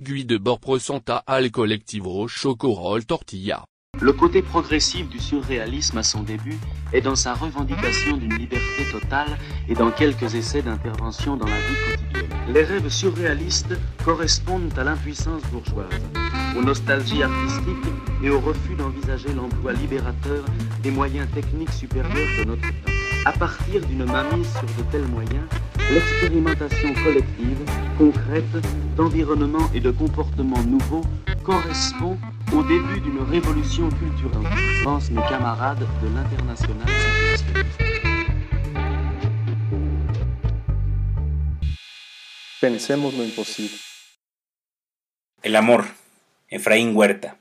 Guy de bord presenta al colectivo Chocorol Tortilla. Le côté progressif du surréalisme à son début est dans sa revendication d'une liberté totale et dans quelques essais d'intervention dans la vie quotidienne. Les rêves surréalistes correspondent à l'impuissance bourgeoise, aux nostalgies artistiques et au refus d'envisager l'emploi libérateur des moyens techniques supérieurs de notre temps. À partir d'une mainmise sur de tels moyens, l'expérimentation collective, concrète, d'environnement et de comportements nouveaux correspond au début d'une révolution culturelle, pensent mes camarades de l'international. Pensemos lo imposible. El amor, Efraín Huerta,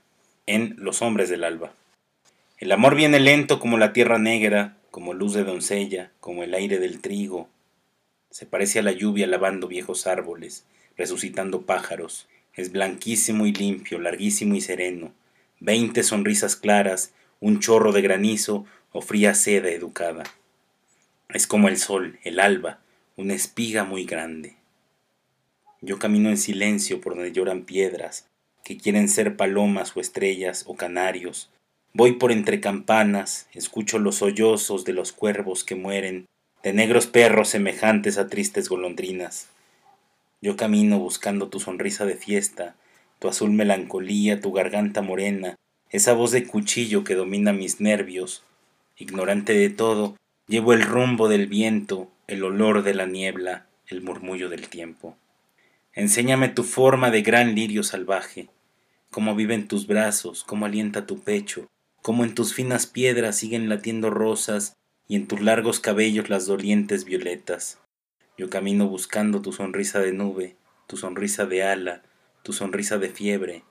en Los hombres del alba. El amor viene lento como la tierra negra, como luz de doncella, como el aire del trigo. Se parece a la lluvia lavando viejos árboles, resucitando pájaros. Es blanquísimo y limpio, larguísimo y sereno. Veinte sonrisas claras, un chorro de granizo o fría seda educada. Es como el sol, el alba, una espiga muy grande. Yo camino en silencio por donde lloran piedras, que quieren ser palomas o estrellas o canarios. Voy por entre campanas, escucho los sollozos de los cuervos que mueren, de negros perros semejantes a tristes golondrinas. Yo camino buscando tu sonrisa de fiesta, tu azul melancolía, tu garganta morena, esa voz de cuchillo que domina mis nervios. Ignorante de todo, llevo el rumbo del viento, el olor de la niebla, el murmullo del tiempo. Enséñame tu forma de gran lirio salvaje, cómo vive en tus brazos, cómo alienta tu pecho, cómo en tus finas piedras siguen latiendo rosas y en tus largos cabellos las dolientes violetas. Yo camino buscando tu sonrisa de nube, tu sonrisa de ala, tu sonrisa de fiebre.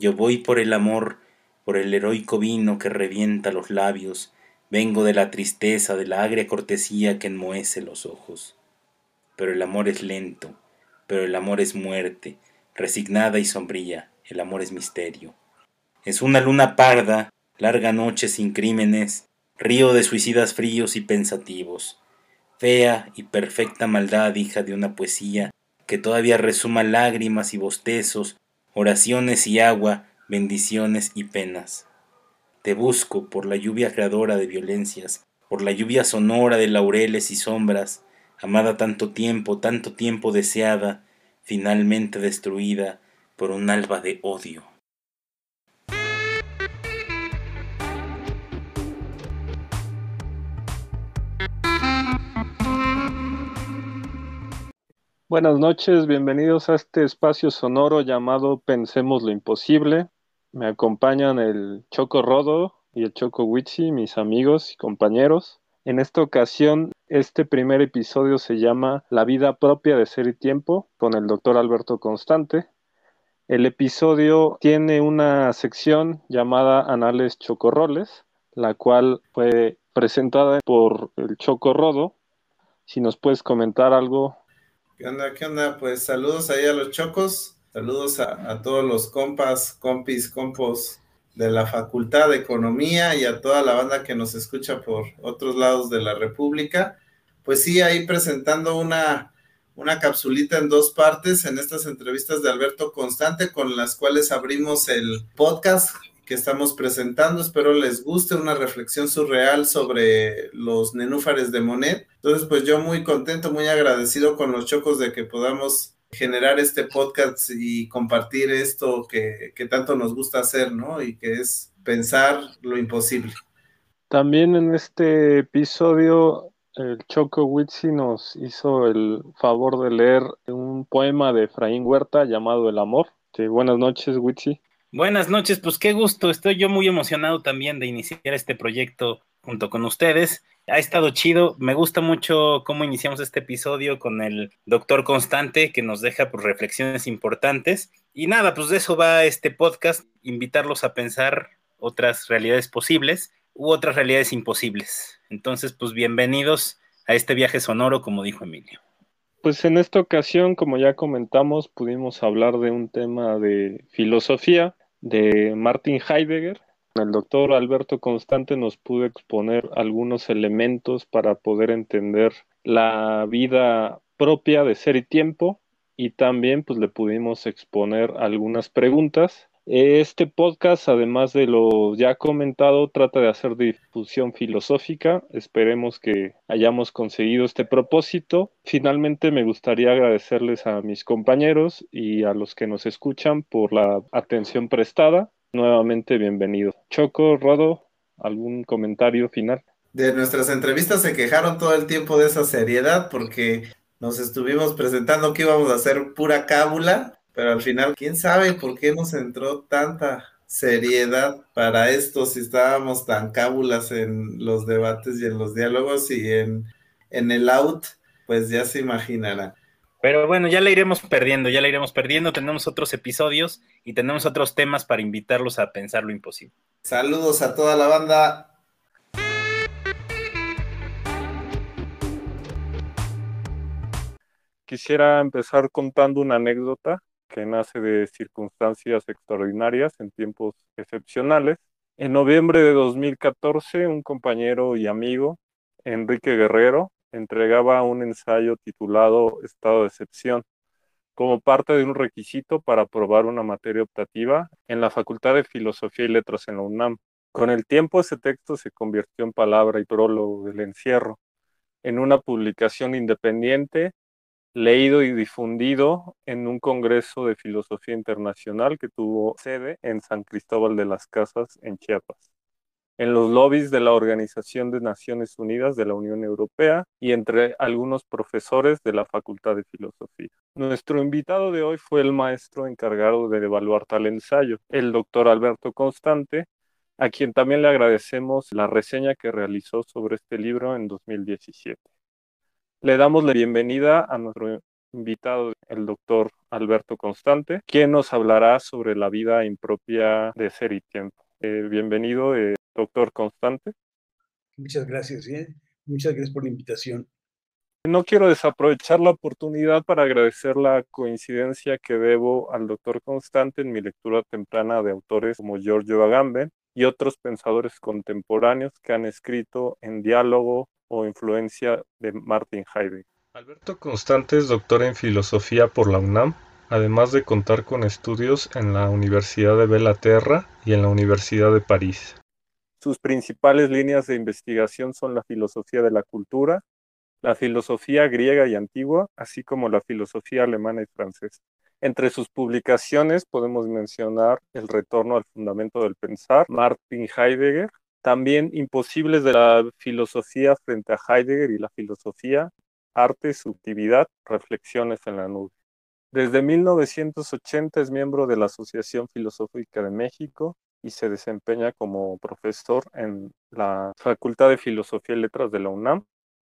Yo voy por el amor, por el heroico vino que revienta los labios, vengo de la tristeza, de la agria cortesía que enmohece los ojos. Pero el amor es lento, pero el amor es muerte, resignada y sombría, el amor es misterio. Es una luna parda, larga noche sin crímenes, río de suicidas fríos y pensativos, fea y perfecta maldad hija de una poesía que todavía resuma lágrimas y bostezos, oraciones y agua, bendiciones y penas. Te busco por la lluvia creadora de violencias, por la lluvia sonora de laureles y sombras, amada tanto tiempo, tanto tiempo deseada, finalmente destruida por un alba de odio. Buenas noches, bienvenidos a este espacio sonoro llamado Pensemos lo Imposible. Me acompañan el Choco Rodo y el Choco Witsi, mis amigos y compañeros. En esta ocasión, este primer episodio se llama La vida propia de ser y tiempo con el doctor Alberto Constante. El episodio tiene una sección llamada Anales Chocorroles, la cual fue presentada por el Choco Rodo. Si nos puedes comentar algo ¿Qué onda? ¿Qué onda? Pues saludos ahí a los chocos, saludos a, todos los compas, compis, compos de la Facultad de Economía y a toda la banda que nos escucha por otros lados de la República. Pues sí, ahí presentando una, una capsulita en dos partes en estas entrevistas de Alberto Constante con las cuales abrimos el podcast que estamos presentando. Espero les guste una reflexión surreal sobre los nenúfares de Monet. Entonces, pues yo muy contento, muy agradecido con los chocos de que podamos generar este podcast y compartir esto que, que tanto nos gusta hacer, ¿no? Y que es pensar lo imposible. También en este episodio el Choco Witsi nos hizo el favor de leer un poema de Efraín Huerta llamado El Amor. Sí, buenas noches, Witsi. Buenas noches, pues qué gusto, estoy yo muy emocionado también de iniciar este proyecto junto con ustedes. Ha estado chido, me gusta mucho cómo iniciamos este episodio con el doctor Constante que nos deja pues, reflexiones importantes. Y nada, pues de eso va este podcast, invitarlos a pensar otras realidades posibles u otras realidades imposibles. Entonces, pues bienvenidos a este viaje sonoro, como dijo Emilio. Pues en esta ocasión, como ya comentamos, pudimos hablar de un tema de filosofía de Martin Heidegger. El doctor Alberto Constante nos pudo exponer algunos elementos para poder entender la vida propia de ser y tiempo y también pues le pudimos exponer algunas preguntas. Este podcast, además de lo ya comentado, trata de hacer difusión filosófica. Esperemos que hayamos conseguido este propósito. Finalmente, me gustaría agradecerles a mis compañeros y a los que nos escuchan por la atención prestada. Nuevamente, bienvenido. Choco, Rodo, ¿algún comentario final? De nuestras entrevistas se quejaron todo el tiempo de esa seriedad porque nos estuvimos presentando que íbamos a hacer pura cábula pero al final, ¿quién sabe por qué nos entró tanta seriedad para esto si estábamos tan cábulas en los debates y en los diálogos y en, en el out? Pues ya se imaginará. Pero bueno, ya la iremos perdiendo, ya la iremos perdiendo. Tenemos otros episodios y tenemos otros temas para invitarlos a pensar lo imposible. Saludos a toda la banda. Quisiera empezar contando una anécdota que nace de circunstancias extraordinarias en tiempos excepcionales. En noviembre de 2014, un compañero y amigo, Enrique Guerrero, entregaba un ensayo titulado Estado de excepción como parte de un requisito para aprobar una materia optativa en la Facultad de Filosofía y Letras en la UNAM. Con el tiempo ese texto se convirtió en palabra y prólogo del encierro, en una publicación independiente leído y difundido en un Congreso de Filosofía Internacional que tuvo sede en San Cristóbal de las Casas, en Chiapas, en los lobbies de la Organización de Naciones Unidas de la Unión Europea y entre algunos profesores de la Facultad de Filosofía. Nuestro invitado de hoy fue el maestro encargado de evaluar tal ensayo, el doctor Alberto Constante, a quien también le agradecemos la reseña que realizó sobre este libro en 2017. Le damos la bienvenida a nuestro invitado, el doctor Alberto Constante, quien nos hablará sobre la vida impropia de ser y tiempo. Eh, bienvenido, eh, doctor Constante. Muchas gracias, ¿eh? muchas gracias por la invitación. No quiero desaprovechar la oportunidad para agradecer la coincidencia que debo al doctor Constante en mi lectura temprana de autores como Giorgio Agamben y otros pensadores contemporáneos que han escrito en diálogo o influencia de Martin Heidegger. Alberto Constante es doctor en filosofía por la UNAM, además de contar con estudios en la Universidad de Belaterra y en la Universidad de París. Sus principales líneas de investigación son la filosofía de la cultura, la filosofía griega y antigua, así como la filosofía alemana y francesa. Entre sus publicaciones podemos mencionar El retorno al fundamento del pensar, Martin Heidegger, también imposibles de la filosofía frente a Heidegger y la filosofía, arte, subjetividad, reflexiones en la nube. Desde 1980 es miembro de la Asociación Filosófica de México y se desempeña como profesor en la Facultad de Filosofía y Letras de la UNAM.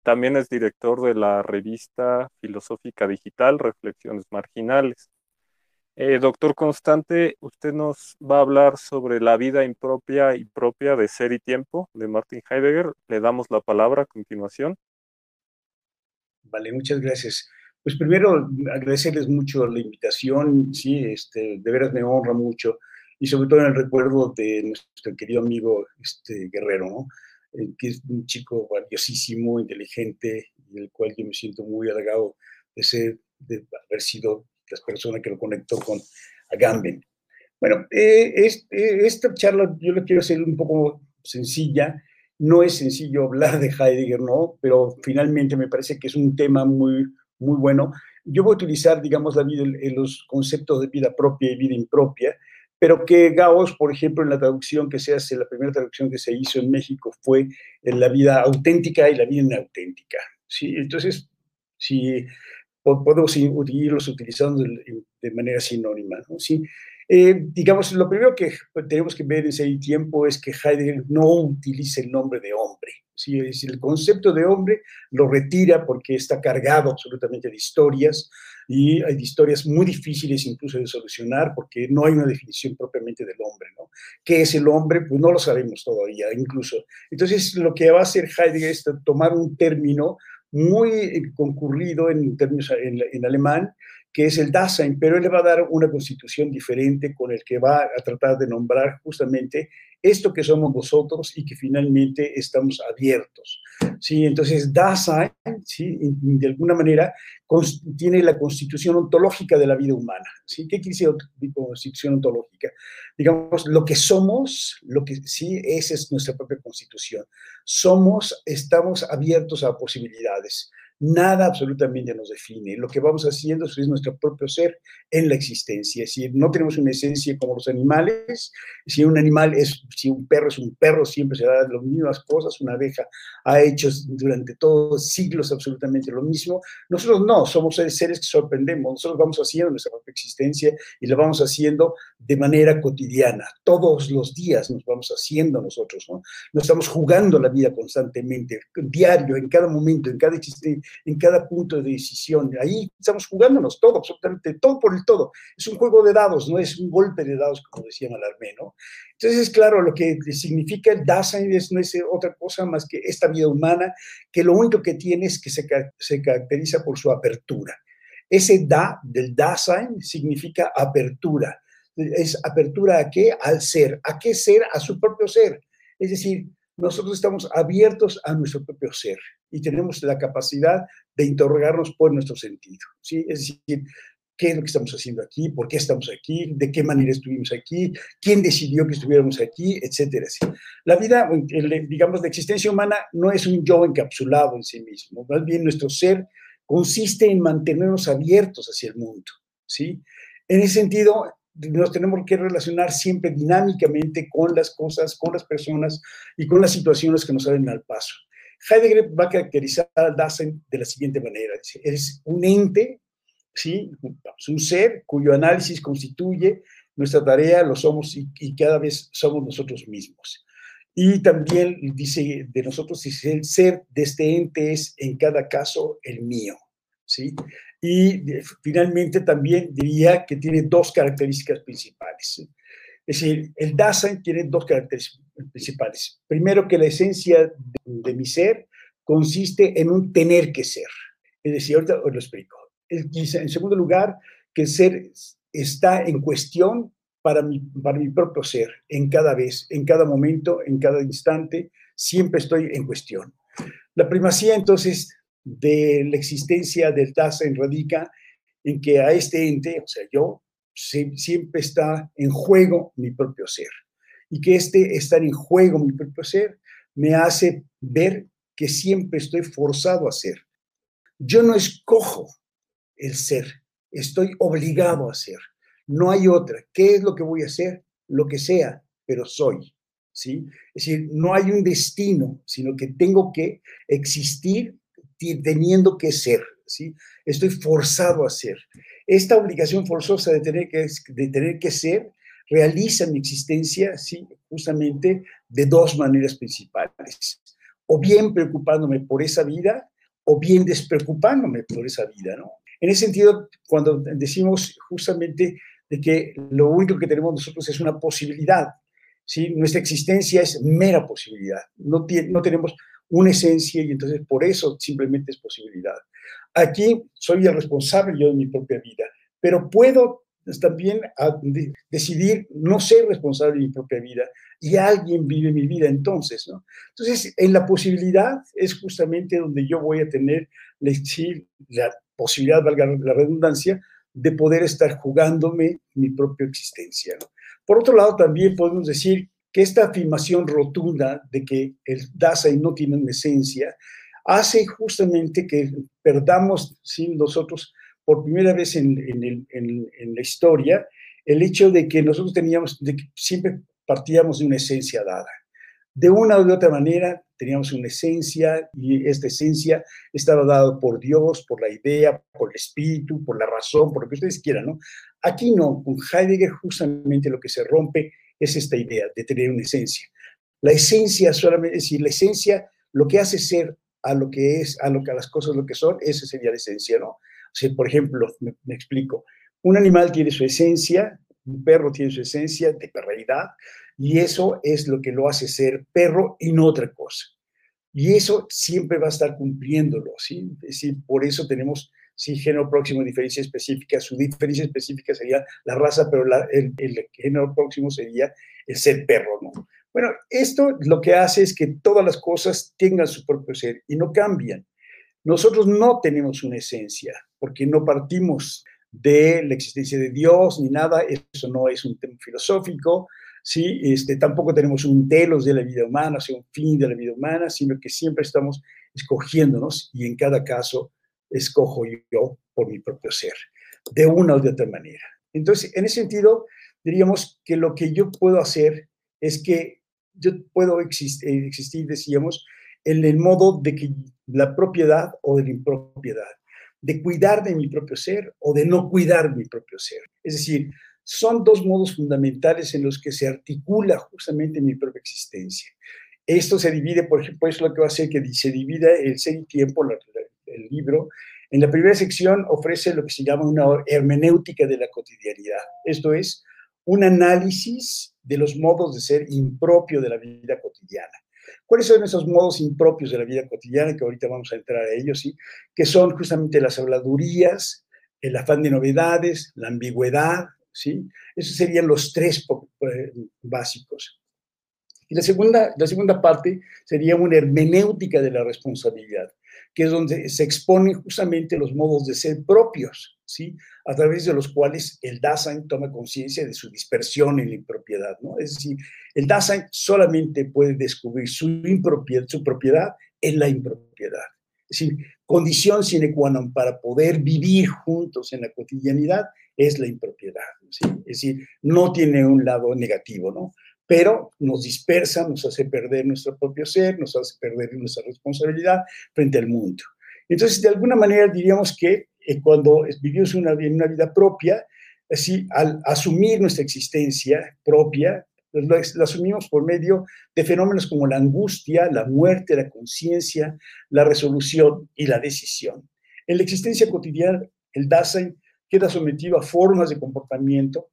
También es director de la revista filosófica digital Reflexiones Marginales. Eh, doctor Constante, usted nos va a hablar sobre la vida impropia y propia de ser y tiempo de Martin Heidegger. Le damos la palabra a continuación. Vale, muchas gracias. Pues primero agradecerles mucho la invitación, sí, este, de veras me honra mucho y sobre todo en el recuerdo de nuestro querido amigo este, Guerrero, ¿no? Eh, que es un chico valiosísimo, inteligente, del cual yo me siento muy halagado de ser, de haber sido las personas que lo conectó con Agamben. Bueno, eh, eh, esta charla yo la quiero hacer un poco sencilla. No es sencillo hablar de Heidegger, ¿no? Pero finalmente me parece que es un tema muy, muy bueno. Yo voy a utilizar, digamos, la vida, los conceptos de vida propia y vida impropia, pero que Gauss, por ejemplo, en la traducción que se hace, la primera traducción que se hizo en México fue en la vida auténtica y la vida inauténtica. ¿sí? Entonces, si podemos irlos utilizando de, manera sinónima. ¿no? ¿Sí? Eh, digamos, lo primero que tenemos que ver en ese tiempo es que Heidegger no utiliza el nombre de hombre. ¿sí? Es decir, el concepto de hombre lo retira porque está cargado absolutamente de historias y hay historias muy difíciles incluso de solucionar porque no hay una definición propiamente del hombre. ¿no? ¿Qué es el hombre? Pues no lo sabemos todavía, incluso. Entonces, lo que va a hacer Heidegger es tomar un término muy concurrido en términos en, alemán, que es el Dasein, pero él le va a dar una constitución diferente con el que va a tratar de nombrar justamente esto que somos nosotros y que finalmente estamos abiertos. ¿sí? Entonces, Dasein, ¿sí? de alguna manera, tiene la constitución ontológica de la vida humana. ¿sí? ¿Qué quiere decir constitución ontológica? Digamos, lo que somos, lo que sí, esa es nuestra propia constitución. Somos, estamos abiertos a posibilidades nada absolutamente nos define. Lo que vamos haciendo es nuestro propio ser en la existencia. Si no tenemos una esencia como los animales, si un animal es, si un perro es un perro, siempre se da las mismas cosas, una abeja ha hecho durante todos siglos absolutamente lo mismo. Nosotros no, somos seres que sorprendemos, nosotros vamos haciendo nuestra propia existencia y la vamos haciendo de manera cotidiana. Todos los días nos vamos haciendo nosotros, ¿no? No estamos jugando la vida constantemente, diario, en cada momento, en cada existencia en cada punto de decisión. Ahí estamos jugándonos todo, absolutamente todo por el todo. Es un juego de dados, no es un golpe de dados, como decía Malarmé, ¿no? Entonces, claro, lo que significa el Dasein no es otra cosa más que esta vida humana, que lo único que tiene es que se, se caracteriza por su apertura. Ese da del Dasein significa apertura. ¿Es apertura a qué? Al ser. ¿A qué ser? A su propio ser. Es decir, nosotros estamos abiertos a nuestro propio ser y tenemos la capacidad de interrogarnos por nuestro sentido. ¿sí? Es decir, qué es lo que estamos haciendo aquí, por qué estamos aquí, de qué manera estuvimos aquí, quién decidió que estuviéramos aquí, etcétera. La vida, digamos, de existencia humana no es un yo encapsulado en sí mismo, más bien nuestro ser consiste en mantenernos abiertos hacia el mundo. ¿sí? En ese sentido, nos tenemos que relacionar siempre dinámicamente con las cosas, con las personas y con las situaciones que nos salen al paso. Heidegger va a caracterizar a Dasein de la siguiente manera. Es un ente, ¿sí? un ser cuyo análisis constituye nuestra tarea, lo somos y, y, cada vez somos nosotros mismos. Y también dice de nosotros, el ser de este ente es en cada caso el mío. ¿sí? Y finalmente también diría que tiene dos características principales. Es decir, el Dasein tiene dos características principales. Primero, que la esencia de, mi ser consiste en un tener que ser. Es decir, ahorita os lo explico. En segundo lugar, que el ser está en cuestión para mi, para mi propio ser, en cada vez, en cada momento, en cada instante, siempre estoy en cuestión. La primacía, entonces, de la existencia del Dasein radica en que a este ente, o sea, yo, siempre está en juego mi propio ser. Y que este estar en juego mi propio ser me hace ver que siempre estoy forzado a ser. Yo no escojo el ser, estoy obligado a ser. No hay otra. ¿Qué es lo que voy a hacer? Lo que sea, pero soy. ¿sí? Es decir, no hay un destino, sino que tengo que existir teniendo que ser. ¿sí? Estoy forzado a ser. Esta obligación forzosa de tener que, de tener que ser realiza mi existencia, ¿sí? justamente de dos maneras principales. O bien preocupándome por esa vida, o bien despreocupándome por esa vida. ¿no? En ese sentido, cuando decimos justamente de que lo único que tenemos nosotros es una posibilidad, ¿sí? nuestra existencia es mera posibilidad, no, no tenemos una esencia y entonces por eso simplemente es posibilidad. Aquí soy el responsable yo de mi propia vida, pero puedo también decidir no ser responsable de mi propia vida y alguien vive mi vida entonces, ¿no? Entonces, en la posibilidad es justamente donde yo voy a tener la, posibilidad, valga la redundancia, de poder estar jugándome mi propia existencia, ¿no? Por otro lado, también podemos decir que esta afirmación rotunda de que el Dasein no tiene una esencia hace justamente que perdamos sin nosotros por primera vez en, la historia el hecho de que nosotros teníamos, de que siempre partíamos de una esencia dada. De una u otra manera teníamos una esencia y esta esencia estaba dada por Dios, por la idea, por el espíritu, por la razón, por lo que ustedes quieran, ¿no? Aquí no, con Heidegger justamente lo que se rompe es esta idea de tener una esencia. La esencia solamente, es decir, la esencia, lo que hace ser a lo que es, a lo que a las cosas lo que son, esa sería la esencia, ¿no? O por ejemplo, me, explico, un animal tiene su esencia, un perro tiene su esencia de perreidad, y eso es lo que lo hace ser perro y no otra cosa. Y eso siempre va a estar cumpliéndolo, ¿sí? Es decir, por eso tenemos sí, género próximo, diferencia específica, su diferencia específica sería la raza, pero el, el, género próximo sería el ser perro, ¿no? Bueno, esto lo que hace es que todas las cosas tengan su propio ser y no cambian. Nosotros no tenemos una esencia, porque no partimos de la existencia de Dios ni nada, eso no es un tema filosófico, ¿sí? Este, tampoco tenemos un telos de la vida humana, o sea, un fin de la vida humana, sino que siempre estamos escogiéndonos y en cada caso escojo yo por mi propio ser, de una o de otra manera. Entonces, en ese sentido, diríamos que lo que yo puedo hacer es que yo puedo existir, existir decíamos, en el modo de que la propiedad o de la impropiedad, de cuidar de mi propio ser o de no cuidar mi propio ser. Es decir, son dos modos fundamentales en los que se articula justamente mi propia existencia. Esto se divide, por ejemplo, es lo que va a hacer que se divida el ser y tiempo, el libro. En la primera sección ofrece lo que se llama una hermenéutica de la cotidianidad. Esto es un análisis de los modos de ser impropio de la vida cotidiana. ¿Cuáles son esos modos impropios de la vida cotidiana? Que ahorita vamos a entrar a ellos, ¿sí? Que son justamente las habladurías, el afán de novedades, la ambigüedad, ¿sí? Esos serían los tres eh, básicos. Y la segunda, la segunda parte sería una hermenéutica de la responsabilidad, que es donde se exponen justamente los modos de ser propios, ¿sí? A través de los cuales el Dasein toma conciencia de su dispersión en la impropiedad, ¿no? Es decir, el Dasein solamente puede descubrir su, impropiedad, su propiedad en la impropiedad. Es decir, condición sine qua non para poder vivir juntos en la cotidianidad es la impropiedad. ¿sí? Es decir, no tiene un lado negativo, ¿no? Pero nos dispersa, nos hace perder nuestro propio ser, nos hace perder nuestra responsabilidad frente al mundo. Entonces, de alguna manera diríamos que eh, cuando vivimos una, una vida propia, así, al asumir nuestra existencia propia, la asumimos por medio de fenómenos como la angustia, la muerte, la conciencia, la resolución y la decisión. En la existencia cotidiana, el Dasein queda sometido a formas de comportamiento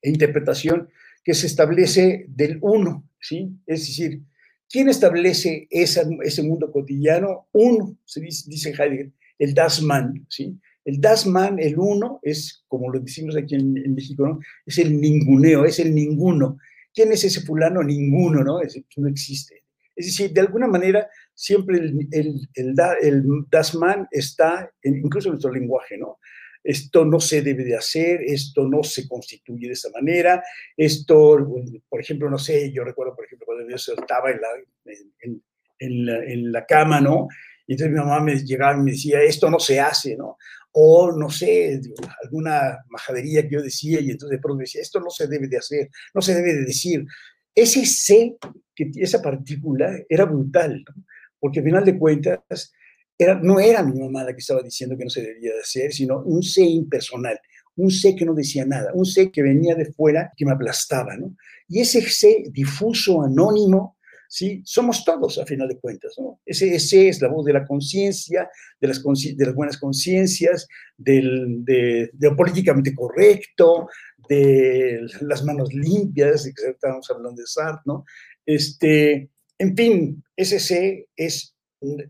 e interpretación que se establece del uno, ¿sí? Es decir, ¿quién establece ese mundo cotidiano? Uno, se dice, dice Heidegger, el Das Man, ¿sí? El Das Man, el uno, es, como lo decimos aquí en, México, ¿no? Es el ninguneo, es el ninguno. ¿Quién es ese fulano? Ninguno, ¿no? Es, no existe. Es decir, de alguna manera, siempre el, el, el, el Das Man está, incluso en nuestro lenguaje, ¿no? Esto no se debe de hacer, esto no se constituye de esa manera, esto, por ejemplo, no sé, yo recuerdo, por ejemplo, cuando yo estaba en la, en, la, en la cama, ¿no? Y entonces mi mamá me llegaba y me decía, esto no se hace, ¿no? O no sé, alguna majadería que yo decía y entonces de pronto decía, esto no se debe de hacer, no se debe de decir. Ese C, que, esa partícula era brutal, ¿no? porque al final de cuentas no era mi mamá la que estaba diciendo que no se debía de hacer, sino un sé impersonal, un sé que no decía nada, un sé que venía de fuera, que me aplastaba, ¿no? Y ese sé difuso, anónimo, ¿sí? Somos todos, a final de cuentas. Ese sé es la voz de la conciencia, de las, de las buenas conciencias, de, de, lo políticamente correcto, de las manos limpias, de que estábamos hablando de Sartre, ¿no? Este, en fin, ese sé es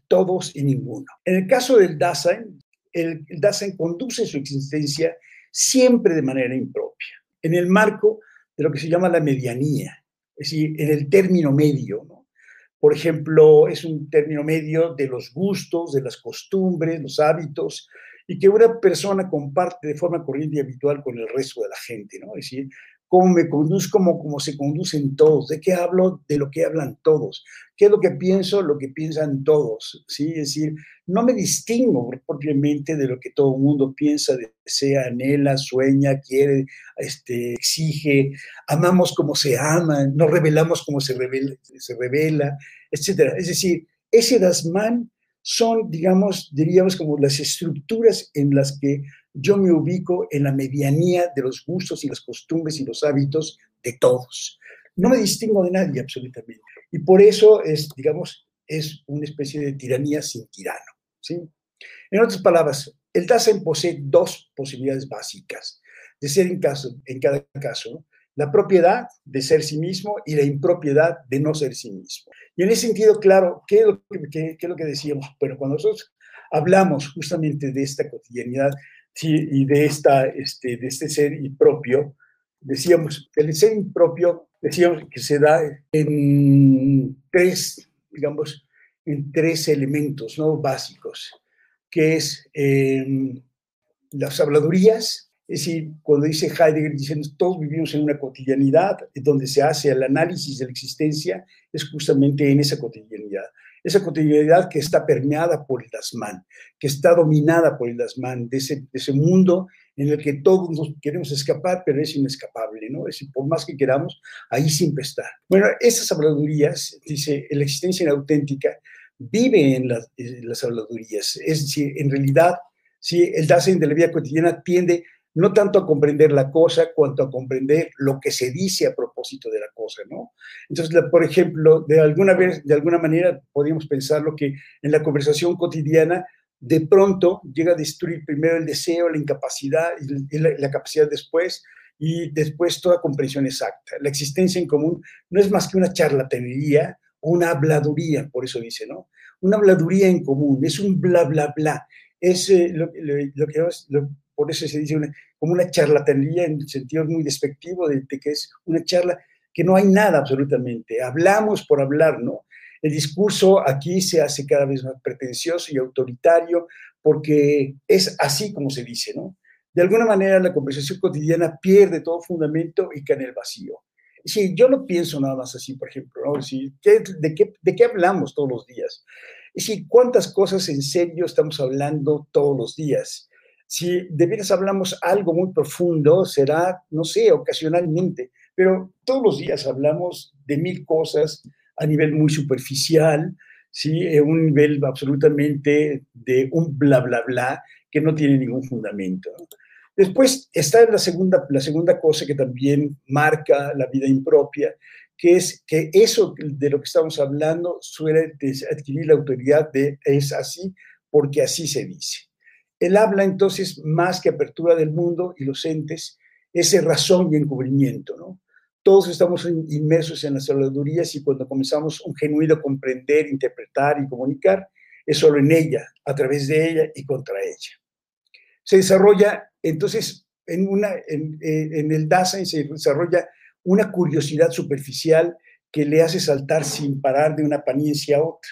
todos y ninguno. En el caso del Dasein, el, Dasein conduce su existencia siempre de manera impropia, en el marco de lo que se llama la medianía, es decir, en el término medio. Por ejemplo, es un término medio de los gustos, de las costumbres, los hábitos, y que una persona comparte de forma corriente y habitual con el resto de la gente, ¿no? Es decir, cómo me conduzco, cómo, se conducen todos, de qué hablo, de lo que hablan todos, qué es lo que pienso, lo que piensan todos, ¿sí? Es decir, no me distingo propiamente de lo que todo el mundo piensa, desea, anhela, sueña, quiere, este, exige, amamos como se ama, nos revelamos como se revela, se etc. Es decir, ese Dasman son, digamos, diríamos como las estructuras en las que yo me ubico en la medianía de los gustos y las costumbres y los hábitos de todos. No me distingo de nadie absolutamente. Y por eso es, digamos, es una especie de tiranía sin tirano. ¿sí? En otras palabras, el Dasein posee dos posibilidades básicas de ser en, cada caso. La propiedad de ser sí mismo y la impropiedad de no ser sí mismo. Y en ese sentido, claro, ¿qué es lo que, qué es lo que decíamos? Bueno, cuando nosotros hablamos justamente de esta cotidianidad y de, esta, este, de este ser impropio, decíamos, el ser impropio, decíamos que se da en tres, digamos, en tres elementos ¿no? básicos, que es em, las habladurías, es decir, cuando dice Heidegger, dicen, todos vivimos en una cotidianidad, donde se hace el análisis de la existencia, es justamente en esa cotidianidad. Esa cotidianidad que está permeada por el Dasman, que está dominada por el Dasman, de ese, de ese mundo en el que todos nos queremos escapar, pero es inescapable, ¿no? Es por más que queramos, ahí siempre está. Bueno, esas habladurías, dice, la existencia inauténtica vive en las, en habladurías, es decir, en realidad, sí, el Dasein de la vida cotidiana tiende no tanto a comprender la cosa, cuanto a comprender lo que se dice a propósito de la cosa, ¿no? Entonces, por ejemplo, de alguna, vez, de alguna manera podríamos pensarlo que en la conversación cotidiana, de pronto llega a destruir primero el deseo, la incapacidad y la, capacidad después, y después toda comprensión exacta. La existencia en común no es más que una charlatanería una habladuría, por eso dice, ¿no? Una habladuría en común, es un bla, bla, bla. Es eh, lo, lo, que lo, por eso se dice como una charlatanería en sentido muy despectivo de, que es una charla que no hay nada absolutamente. Hablamos por hablar, ¿no? El discurso aquí se hace cada vez más pretencioso y autoritario porque es así como se dice, ¿no? De alguna manera la conversación cotidiana pierde todo fundamento y cae en el vacío. Sí, yo no pienso nada más así, por ejemplo, ¿no? de, qué, ¿De qué hablamos todos los días? Es ¿cuántas cosas en serio estamos hablando todos los días? Si de veras hablamos algo muy profundo, será, no sé, ocasionalmente, pero todos los días hablamos de mil cosas a nivel muy superficial, ¿sí? En un nivel absolutamente de un bla, bla, bla, que no tiene ningún fundamento. Después está la segunda, la segunda cosa que también marca la vida impropia, que es que eso de lo que estamos hablando suele adquirir la autoridad de es así porque así se dice. Él habla entonces más que apertura del mundo y los entes, ese razón y encubrimiento, ¿no? Todos estamos inmersos en las habladurías y cuando comenzamos un genuino comprender, interpretar y comunicar, es solo en ella, a través de ella y contra ella. Se desarrolla entonces en, una, en, en el Dasein se desarrolla una curiosidad superficial que le hace saltar sin parar de una apariencia a otra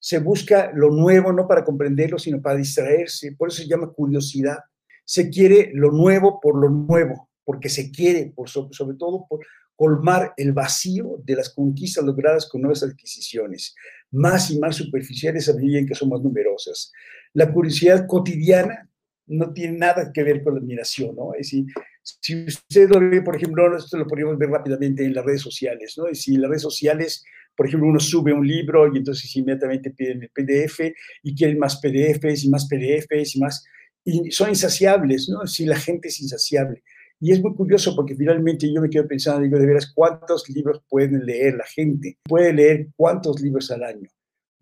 se busca lo nuevo no para comprenderlo, sino para distraerse. Por eso se llama curiosidad. Se quiere lo nuevo por lo nuevo, porque se quiere, por sobre, todo, por colmar el vacío de las conquistas logradas con nuevas adquisiciones, más y más superficiales a medida que son más numerosas. La curiosidad cotidiana no tiene nada que ver con la admiración, ¿no? Es decir, si usted lo ve, por ejemplo, esto lo podríamos ver rápidamente en las redes sociales, ¿no? Es decir, las redes sociales por ejemplo, uno sube un libro y entonces inmediatamente piden el PDF y quieren más PDFs y más PDFs y más, y son insaciables, ¿no? Si la gente es insaciable. Y es muy curioso porque finalmente yo me quedo pensando, digo, de veras, ¿cuántos libros pueden leer la gente? ¿Puede leer cuántos libros al año?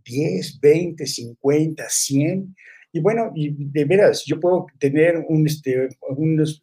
¿10, 20, 50, 100? Y bueno, de veras, yo puedo tener este,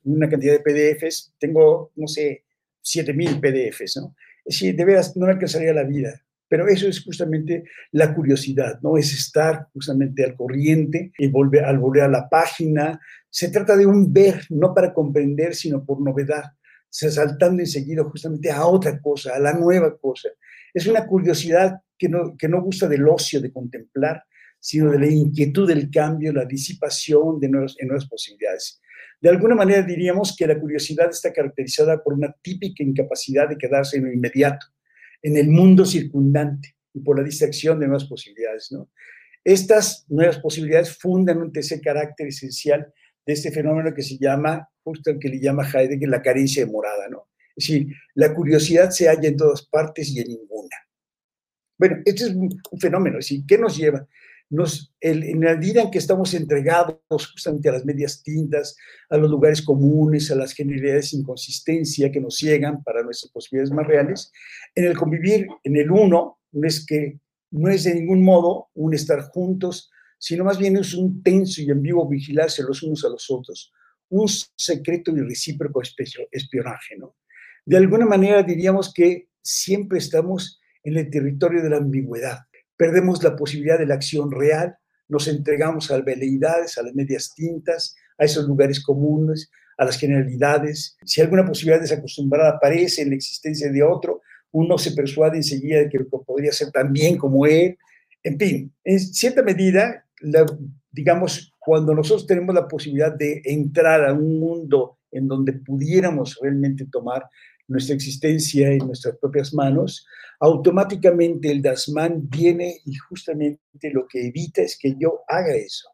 una cantidad de PDFs, tengo, no sé, 7000 PDFs, ¿no? Es decir, de veras, no alcanzaría la vida. Pero eso es justamente la curiosidad, ¿no? Es estar justamente al corriente y volver, al volver a la página. Se trata de un ver, no para comprender, sino por novedad, se saltando enseguida justamente a otra cosa, a la nueva cosa. Es una curiosidad que no, que no gusta del ocio de contemplar, sino de la inquietud del cambio, la disipación de nuevas, de nuevas posibilidades. De alguna manera diríamos que la curiosidad está caracterizada por una típica incapacidad de quedarse en lo inmediato, en el mundo circundante y por la distracción de nuevas posibilidades. ¿no? Estas nuevas posibilidades fundan un tercer carácter esencial de este fenómeno que se llama, justo el que le llama Heidegger, la carencia de morada. ¿no? Es decir, la curiosidad se halla en todas partes y en ninguna. Bueno, este es un, fenómeno, es ¿qué nos lleva? Nos, en la medida en que estamos entregados justamente a las medias tintas, a los lugares comunes, a las generalidades sin consistencia que nos ciegan para nuestras posibilidades más reales, en el convivir en el uno, no es que no es de ningún modo un estar juntos, sino más bien es un tenso y vivo vigilarse los unos a los otros, un secreto y recíproco espionaje, ¿no? De alguna manera diríamos que siempre estamos en el territorio de la ambigüedad, perdemos la posibilidad de la acción real nos entregamos a las veleidades, a las medias tintas, a esos lugares comunes, a las generalidades. Si alguna posibilidad desacostumbrada aparece en la existencia de otro, uno se persuade enseguida de que podría ser tan bien como él. En fin, en cierta medida, digamos, cuando nosotros tenemos la posibilidad de entrar a un mundo en donde pudiéramos realmente tomar nuestra existencia en nuestras propias manos, automáticamente el Dasman viene y justamente lo que evita es que yo haga eso.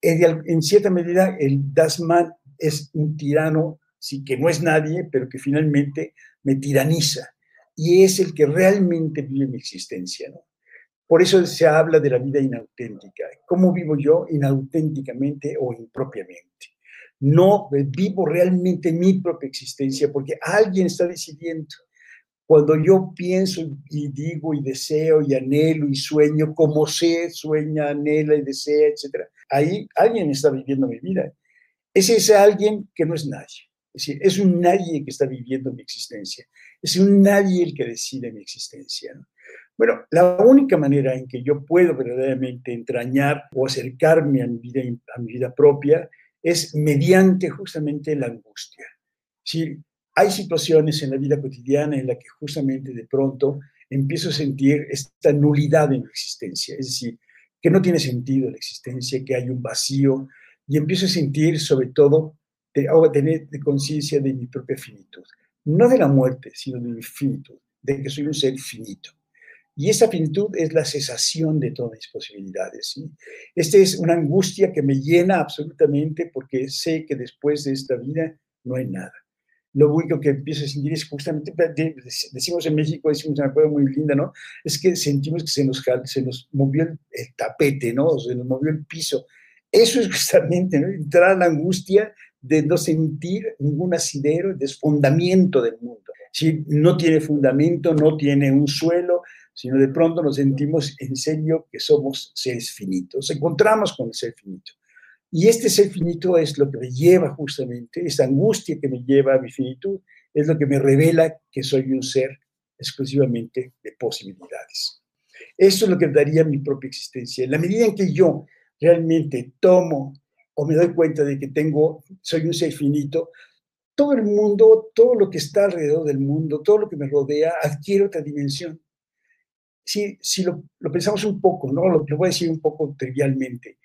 En cierta medida, el Dasman es un tirano, sí, que no es nadie, pero que finalmente me tiraniza. Y es el que realmente vive mi existencia. Por eso se habla de la vida inauténtica. ¿Cómo vivo yo inauténticamente o impropiamente? No vivo realmente mi propia existencia porque alguien está decidiendo. Cuando yo pienso y digo y deseo y anhelo y sueño como sé, sueña, anhela y desea, etc., ahí alguien está viviendo mi vida. Es ese alguien que no es nadie. Es decir, es un nadie que está viviendo mi existencia. Es un nadie el que decide mi existencia. Bueno, la única manera en que yo puedo verdaderamente entrañar o acercarme a mi vida, a mi vida propia es mediante justamente la angustia. Si hay situaciones en la vida cotidiana en la que justamente de pronto empiezo a sentir esta nulidad en la existencia, es decir, que no tiene sentido la existencia, que hay un vacío, y empiezo a sentir sobre todo, de, a tener conciencia de mi propia finitud, no de la muerte, sino de mi finitud, de que soy un ser finito. Y esa finitud es la cesación de todas mis posibilidades. ¿sí? Esta es una angustia que me llena absolutamente porque sé que después de esta vida no hay nada. Lo único que empiezo a sentir es justamente, decimos en México, decimos una cosa muy linda, ¿no? Es que sentimos que se nos, se nos movió el, tapete, ¿no? Se nos movió el piso. Eso es justamente ¿no? entrar a la angustia de no sentir ningún asidero, desfundamiento del mundo. Si no tiene fundamento, no tiene un suelo, sino de pronto nos sentimos en serio que somos seres finitos, encontramos con el ser finito. Y este ser finito es lo que me lleva justamente, esa angustia que me lleva a mi finitud, es lo que me revela que soy un ser exclusivamente de posibilidades. Eso es lo que daría mi propia existencia. En la medida en que yo realmente tomo o me doy cuenta de que tengo, soy un ser finito, todo el mundo, todo lo que está alrededor del mundo, todo lo que me rodea, adquiere otra dimensión si, si lo, pensamos un poco, ¿no? Lo, voy a decir un poco trivialmente.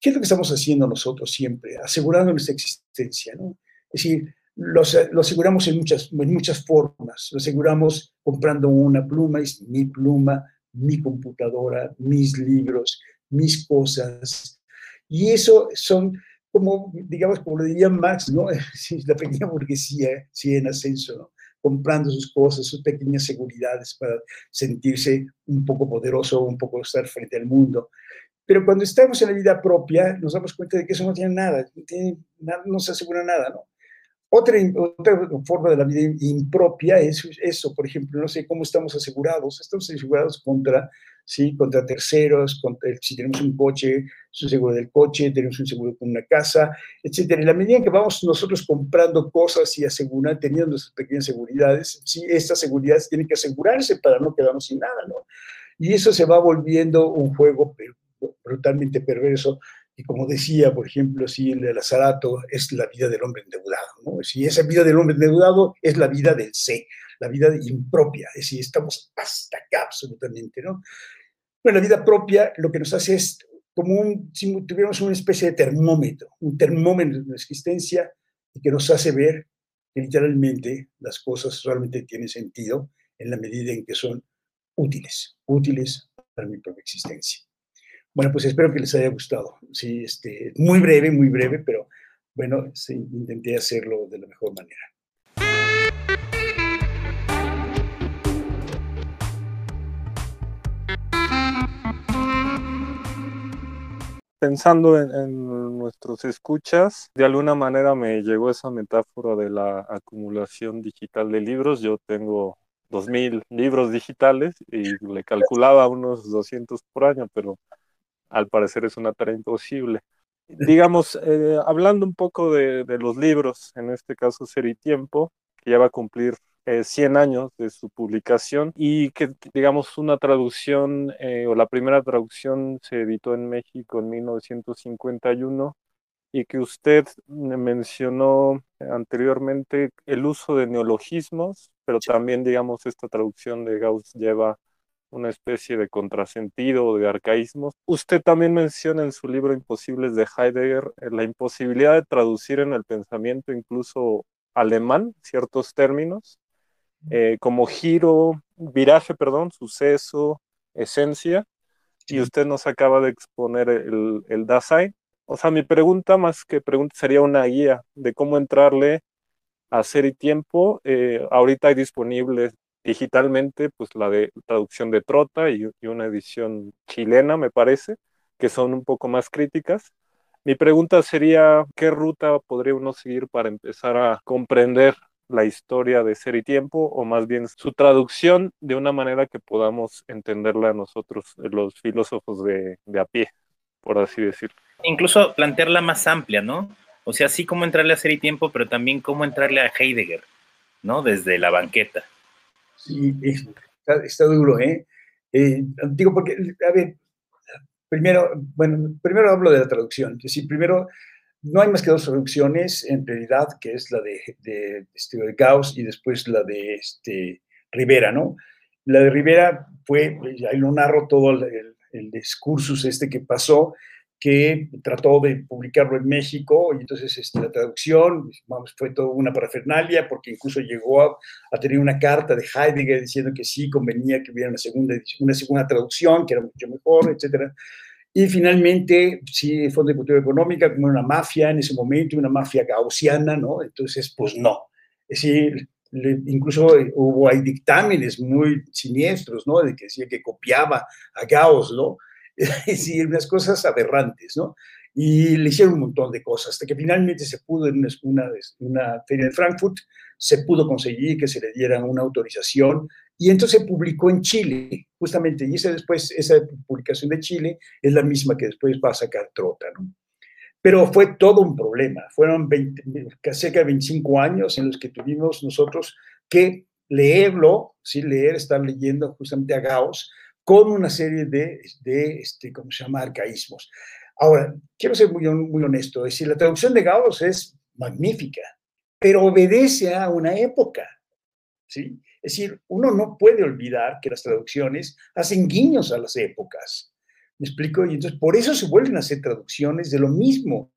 ¿Qué es lo que estamos haciendo nosotros siempre? Asegurando nuestra existencia, ¿no? Es decir, lo, lo, aseguramos en muchas, en muchas formas. Lo aseguramos comprando una pluma, es mi pluma, mi computadora, mis libros, mis cosas. Y eso son como, digamos, como lo diría Marx, ¿no? la pequeña burguesía, sí, en ascenso, ¿no? Comprando sus cosas, sus pequeñas seguridades para sentirse un poco poderoso, un poco estar frente al mundo. Pero cuando estamos en la vida propia, nos damos cuenta de que eso no tiene nada, no, tiene, no se asegura nada, ¿no? Otra, otra forma de la vida impropia es eso, por ejemplo, no sé cómo estamos asegurados. Estamos asegurados contra, ¿sí? contra terceros, si tenemos un coche, es un seguro del coche, tenemos un seguro con una casa, etc. En la medida en que vamos nosotros comprando cosas y asegurando, teniendo nuestras pequeñas seguridades, sí, estas seguridades tienen que asegurarse para no quedarnos sin nada, ¿no? Y eso se va volviendo un juego brutalmente perverso y como decía, por ejemplo, si el de Lazarato es la vida del hombre endeudado, ¿no? Si esa vida del hombre endeudado es la vida del sé, la vida impropia, es decir, estamos hasta acá absolutamente, ¿no? Bueno, la vida propia lo que nos hace es como un, si tuviéramos una especie de termómetro, un termómetro de nuestra existencia y que nos hace ver que literalmente las cosas realmente tienen sentido en la medida en que son útiles, útiles para mi propia existencia. Bueno, pues espero que les haya gustado. Sí, este, muy breve, muy breve, pero bueno, sí, intenté hacerlo de la mejor manera. Pensando en, en, nuestros escuchas, de alguna manera me llegó esa metáfora de la acumulación digital de libros. Yo tengo 2.000 libros digitales y le calculaba unos 200 por año, pero al parecer es una tarea imposible. Digamos, eh, hablando un poco de, los libros, en este caso Ser y Tiempo, que ya va a cumplir 100 años de su publicación y que, digamos, una traducción o la primera traducción se editó en México en 1951 y que usted mencionó anteriormente el uso de neologismos, pero también, digamos, esta traducción de Gauss lleva una especie de contrasentido o de arcaísmos. Usted también menciona en su libro Imposibles de Heidegger eh, la imposibilidad de traducir en el pensamiento incluso alemán ciertos términos, eh, como giro, viraje, perdón, suceso, esencia, y usted nos acaba de exponer el, el Dasein, o sea, mi pregunta más que pregunta sería una guía de cómo entrarle a Ser y Tiempo. Eh, ahorita hay disponible digitalmente pues la de traducción de Trota y, una edición chilena, me parece, que son un poco más críticas. Mi pregunta sería, ¿qué ruta podría uno seguir para empezar a comprender la historia de Ser y Tiempo, o más bien su traducción de una manera que podamos entenderla nosotros, los filósofos de, de a pie, por así decirlo? incluso plantearla más amplia, ¿no? O sea, sí cómo entrarle a Ser y Tiempo, pero también cómo entrarle a Heidegger, ¿no? Desde la banqueta. Sí, está, duro, ¿eh? ¿eh? Digo, porque, a ver, primero, bueno, primero hablo de la traducción. Es decir, primero, no hay más que dos traducciones, en realidad, que es la de, de, este, de Gauss y después la de este, Rivera, ¿no? La de Rivera fue, ahí lo narro todo el, el, el discursus este que pasó, que trató de publicarlo en México y entonces este, la traducción vamos, fue toda una parafernalia porque incluso llegó a, tener una carta de Heidegger diciendo que sí convenía que hubiera una segunda, una segunda traducción, que era mucho mejor, etc. Y finalmente, sí, el Fondo de Cultura Económica, como una mafia en ese momento, una mafia gaussiana, ¿no? Entonces, pues no. Es decir, incluso hubo hay dictámenes muy siniestros, ¿no? De que decía que copiaba a Gauss, ¿no? Es decir, unas cosas aberrantes, ¿no? Y le hicieron un montón de cosas, hasta que finalmente se pudo en una, una, feria de Frankfurt, se pudo conseguir que se le diera una autorización y entonces se publicó en Chile, justamente, y esa después, esa publicación de Chile es la misma que después va a sacar Trota, ¿no? Pero fue todo un problema, fueron 20, cerca de 25 años en los que tuvimos nosotros que leerlo, sí, leer, estar leyendo justamente a Gauss, con una serie de, de este, ¿cómo se llama?, arcaísmos. Ahora, quiero ser muy, muy honesto, es decir, la traducción de Gauss es magnífica, pero obedece a una época, ¿sí? Es decir, uno no puede olvidar que las traducciones hacen guiños a las épocas. ¿Me explico? Y entonces por eso se vuelven a hacer traducciones de lo mismo,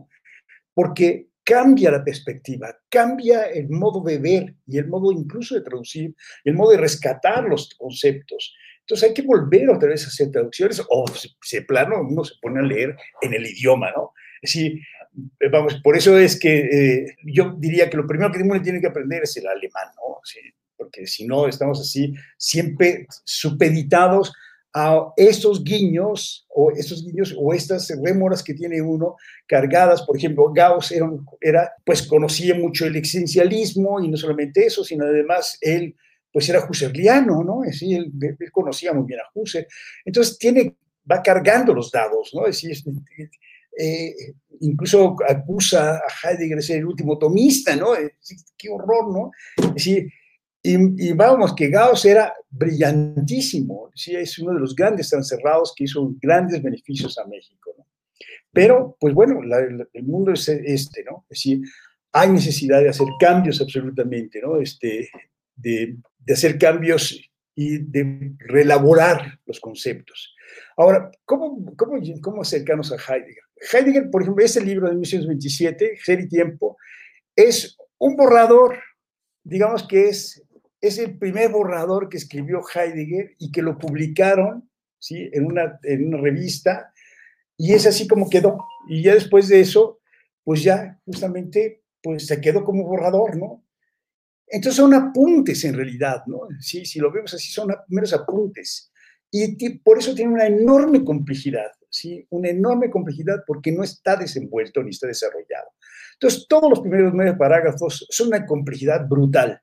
porque cambia la perspectiva, cambia el modo de ver y el modo incluso de traducir, el modo de rescatar los conceptos. Entonces hay que volver otra vez a hacer traducciones o se plano uno se pone a leer en el idioma, ¿no? Es decir, vamos, por eso es que eh, yo diría que lo primero que uno tiene que aprender es el alemán, ¿no? porque si no estamos así siempre supeditados a esos guiños o esos guiños o estas rémoras que tiene uno cargadas, por ejemplo, Gauss era, era pues conocía mucho el existencialismo y no solamente eso, sino además él pues era husserliano, ¿no? Es él, conocía muy bien a Husserl. Entonces tiene, va cargando los dados, ¿no? Es decir, eh, incluso acusa a Heidegger de ser el último tomista, ¿no? qué horror, ¿no? Es decir, y, vamos, que Gauss era brillantísimo, es uno de los grandes transerrados que hizo grandes beneficios a México, ¿no? Pero, pues bueno, el mundo es este, ¿no? Es decir, hay necesidad de hacer cambios absolutamente, ¿no? Este, de, de hacer cambios y de reelaborar los conceptos. Ahora, ¿cómo, cómo, cómo acercarnos a Heidegger? Heidegger, por ejemplo, este libro de 1927, Ser y Tiempo, es un borrador, digamos que es, es el primer borrador que escribió Heidegger y que lo publicaron ¿sí? en, una, en una revista, y es así como quedó. Y ya después de eso, pues ya justamente pues se quedó como borrador, ¿no? Entonces son apuntes en realidad, ¿no? Sí, si lo vemos así, son meros apuntes. Y por eso tiene una enorme complejidad, ¿sí? Una enorme complejidad porque no está desenvuelto ni está desarrollado. Entonces, todos los primeros nueve parágrafos son una complejidad brutal,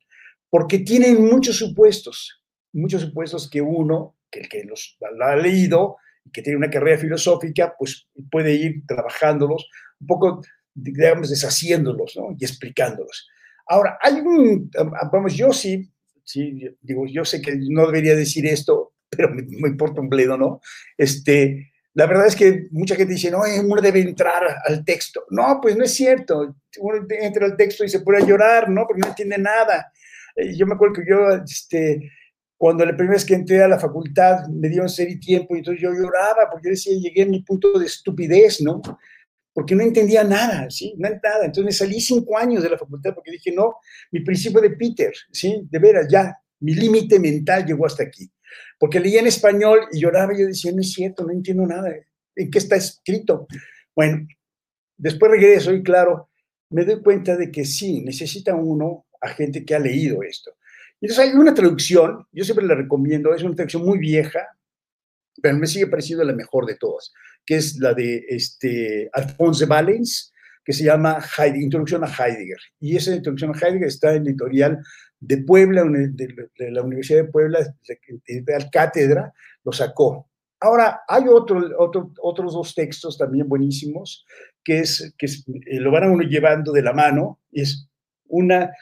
porque tienen muchos supuestos, muchos supuestos que uno, que el que los ha leído, que tiene una carrera filosófica, pues puede ir trabajándolos, un poco, digamos, deshaciéndolos, ¿no? Y explicándolos. Ahora, hay un, vamos, yo sí ¿sí? Digo, yo sé que no debería decir esto, pero me, me importa un bledo, ¿no? Este, la verdad es que mucha gente dice, no, uno debe entrar al texto. No, pues no es cierto. Uno entra al texto y se pone a llorar, ¿no? Porque no entiende nada. Eh, yo me acuerdo que yo, este, cuando la primera vez que entré a la facultad, me dieron ser y tiempo y entonces yo lloraba porque yo decía, llegué a mi punto de estupidez, ¿no? Porque no entendía nada, ¿sí? No nada. Entonces me salí cinco años de la facultad porque dije, no, mi principio de Peter, ¿sí? De veras, ya, mi límite mental llegó hasta aquí porque leía en español y lloraba y yo decía, no es cierto, no entiendo nada, ¿en qué está escrito? Bueno, después regreso y claro, me doy cuenta de que sí, necesita uno a gente que ha leído esto. Entonces hay una traducción, yo siempre la recomiendo, es una traducción muy vieja, pero me sigue pareciendo la mejor de todas, que es la de este, Alphonse Valens, que se llama Introducción a Heidegger. Y esa introducción a Heidegger está en la editorial de Puebla, de, la Universidad de Puebla, de, cátedra, lo sacó. Ahora, hay otro, otro, otros dos textos también buenísimos, que, es, que eh, lo van a uno llevando de la mano, y es una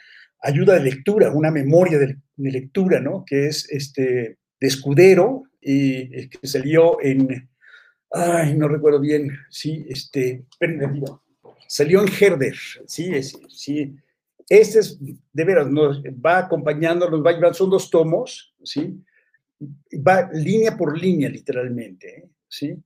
ayuda de lectura, una memoria de, lectura, ¿no? Que es este, de Escudero, y que salió en, ay, no recuerdo bien, sí, este, salió en Herder, sí, sí, este es, de veras, nos va acompañando, nos va llevando, son dos tomos, ¿sí? Va línea por línea, literalmente, ¿eh? ¿sí?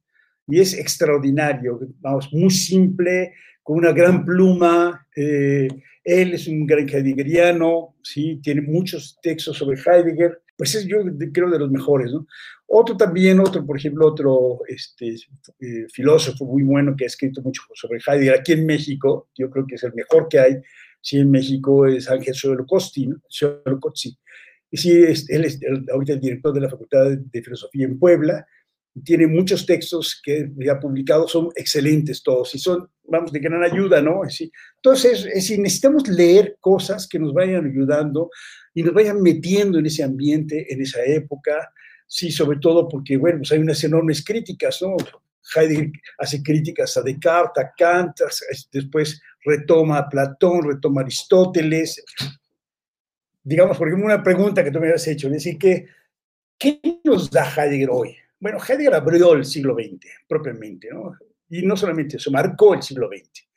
Y es extraordinario, vamos, muy simple, con una gran pluma. Eh, él es un gran heideggeriano, ¿sí? Tiene muchos textos sobre Heidegger, pues es yo creo de los mejores, ¿no? Otro también, otro, por ejemplo, otro este, eh, filósofo muy bueno que ha escrito mucho sobre Heidegger aquí en México, yo creo que es el mejor que hay, sí, en México es Ángel Solocotzi, ¿no? Y sí, él es ahorita el director de la Facultad de Filosofía en Puebla, tiene muchos textos que ha publicado, son excelentes todos y son, vamos, de gran ayuda, ¿no? Entonces, es, necesitamos leer cosas que nos vayan ayudando y nos vayan metiendo en ese ambiente, en esa época, sí, sobre todo porque, bueno, pues hay unas enormes críticas, ¿no? Heidegger hace críticas a Descartes, a Kant, después retoma a Platón, retoma a Aristóteles. Digamos, por ejemplo, una pregunta que tú me habías hecho, decir, ¿qué, ¿qué nos da Heidegger hoy? Bueno, Heidegger abrió el siglo XX, propiamente, ¿no? Y no solamente eso, marcó el siglo XX.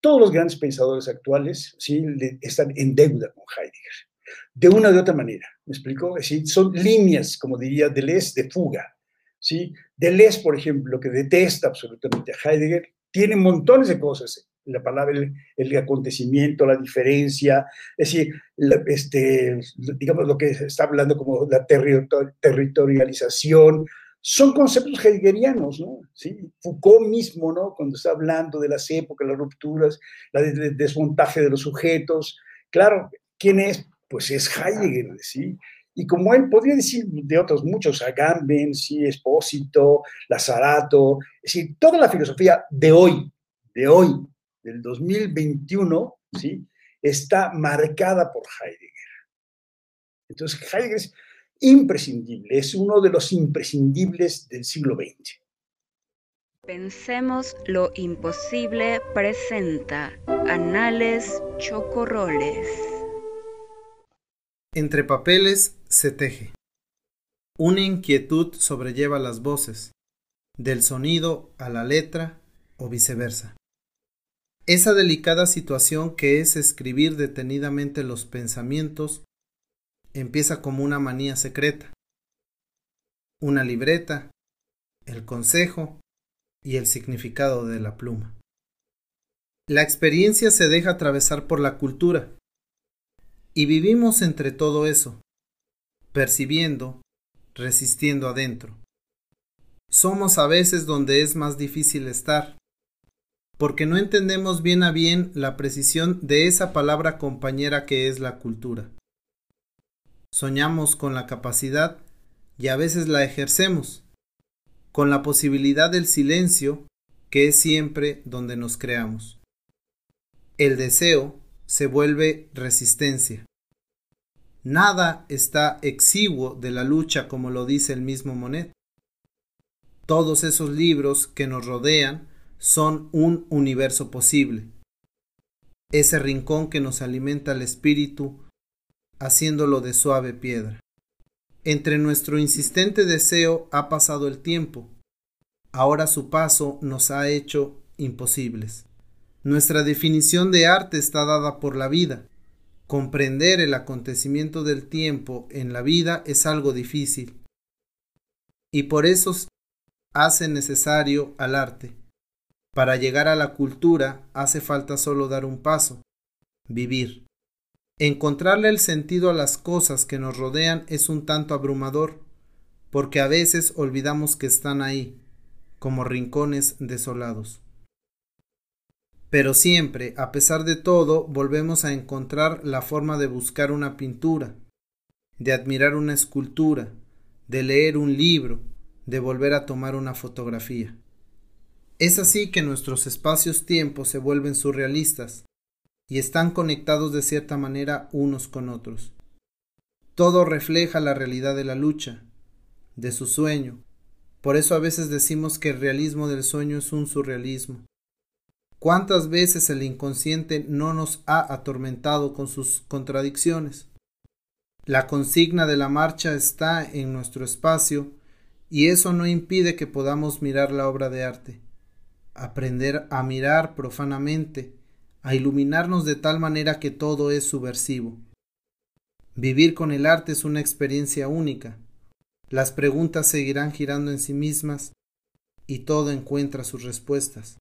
Todos los grandes pensadores actuales ¿sí? están en deuda con Heidegger, de una u otra manera, ¿me explico? Es decir, son líneas, como diría Deleuze, de fuga. ¿sí? Deleuze, por ejemplo, que detesta absolutamente a Heidegger, tiene montones de cosas la palabra, el, acontecimiento, la diferencia, es decir, este, digamos lo que está hablando como la territorialización, son conceptos heideggerianos, ¿no? ¿Sí? Foucault mismo, ¿no? Cuando está hablando de las épocas, las rupturas, la desmontaje de los sujetos, claro, ¿quién es? Pues es Heidegger, ¿sí? Y como él podría decir de otros muchos, Agamben, sí, Espósito, Lazarato, es decir, toda la filosofía de hoy, de hoy, del 2021, ¿sí? está marcada por Heidegger. Entonces, Heidegger es imprescindible, es uno de los imprescindibles del siglo XX. Pensemos lo imposible presenta Anales Chocorroles. Entre papeles se teje. Una inquietud sobrelleva las voces, del sonido a la letra o viceversa. Esa delicada situación que es escribir detenidamente los pensamientos empieza como una manía secreta. Una libreta, el consejo y el significado de la pluma. La experiencia se deja atravesar por la cultura y vivimos entre todo eso, percibiendo, resistiendo adentro. Somos a veces donde es más difícil estar, porque no entendemos bien a bien la precisión de esa palabra compañera que es la cultura. Soñamos con la capacidad y a veces la ejercemos, con la posibilidad del silencio que es siempre donde nos creamos. El deseo se vuelve resistencia. Nada está exiguo de la lucha como lo dice el mismo Monet. Todos esos libros que nos rodean son un universo posible. Ese rincón que nos alimenta el espíritu haciéndolo de suave piedra. Entre nuestro insistente deseo ha pasado el tiempo. Ahora su paso nos ha hecho imposibles. Nuestra definición de arte está dada por la vida. Comprender el acontecimiento del tiempo en la vida es algo difícil. Y por eso hace necesario al arte. Para llegar a la cultura hace falta solo dar un paso, vivir. Encontrarle el sentido a las cosas que nos rodean es un tanto abrumador, porque a veces olvidamos que están ahí, como rincones desolados. Pero siempre, a pesar de todo, volvemos a encontrar la forma de buscar una pintura, de admirar una escultura, de leer un libro, de volver a tomar una fotografía. Es así que nuestros espacios-tiempos se vuelven surrealistas, y están conectados de cierta manera unos con otros. Todo refleja la realidad de la lucha, de su sueño. Por eso a veces decimos que el realismo del sueño es un surrealismo. ¿Cuántas veces el inconsciente no nos ha atormentado con sus contradicciones? La consigna de la marcha está en nuestro espacio y eso no impide que podamos mirar la obra de arte, aprender a mirar profanamente, a iluminarnos de tal manera que todo es subversivo. Vivir con el arte es una experiencia única. Las preguntas seguirán girando en sí mismas y todo encuentra sus respuestas.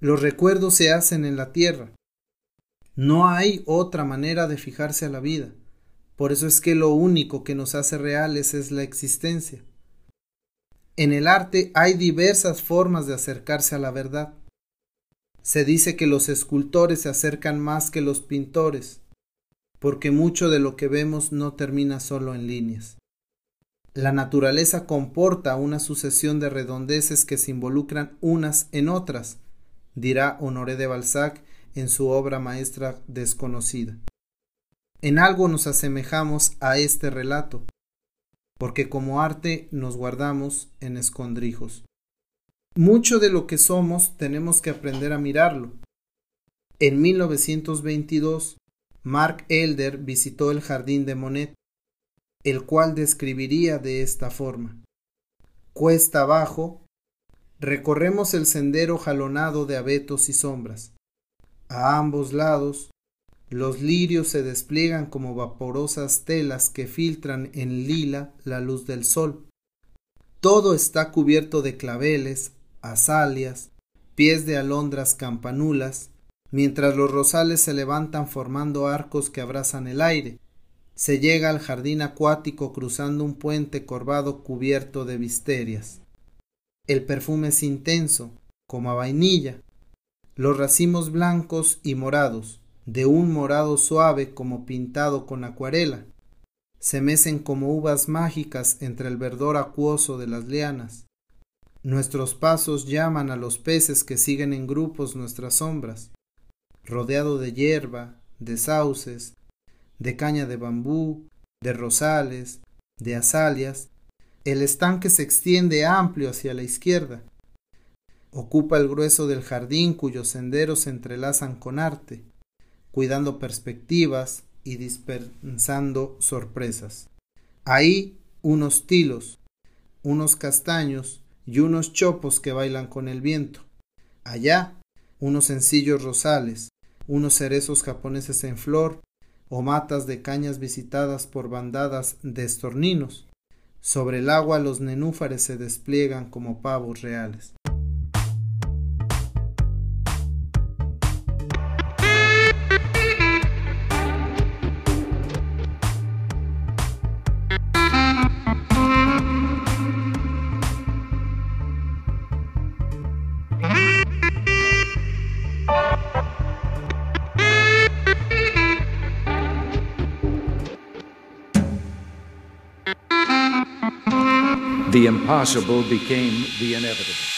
Los recuerdos se hacen en la tierra. No hay otra manera de fijarse a la vida. Por eso es que lo único que nos hace reales es la existencia. En el arte hay diversas formas de acercarse a la verdad. Se dice que los escultores se acercan más que los pintores, porque mucho de lo que vemos no termina solo en líneas. La naturaleza comporta una sucesión de redondeces que se involucran unas en otras, dirá Honoré de Balzac en su obra maestra desconocida. En algo nos asemejamos a este relato, porque como arte nos guardamos en escondrijos. Mucho de lo que somos tenemos que aprender a mirarlo. En 1922, Mark Elder visitó el jardín de Monet, el cual describiría de esta forma. Cuesta abajo, recorremos el sendero jalonado de abetos y sombras. A ambos lados, los lirios se despliegan como vaporosas telas que filtran en lila la luz del sol. Todo está cubierto de claveles, azalias, pies de alondras campanulas, mientras los rosales se levantan formando arcos que abrazan el aire. Se llega al jardín acuático cruzando un puente corvado cubierto de visterias. El perfume es intenso, como a vainilla. Los racimos blancos y morados, de un morado suave como pintado con acuarela, se mecen como uvas mágicas entre el verdor acuoso de las lianas. Nuestros pasos llaman a los peces que siguen en grupos nuestras sombras, rodeado de hierba, de sauces, de caña de bambú, de rosales, de azalias, el estanque se extiende amplio hacia la izquierda. Ocupa el grueso del jardín cuyos senderos se entrelazan con arte, cuidando perspectivas y dispensando sorpresas. Ahí unos tilos, unos castaños, y unos chopos que bailan con el viento. Allá, unos sencillos rosales, unos cerezos japoneses en flor, o matas de cañas visitadas por bandadas de estorninos. Sobre el agua los nenúfares se despliegan como pavos reales. The impossible became the inevitable.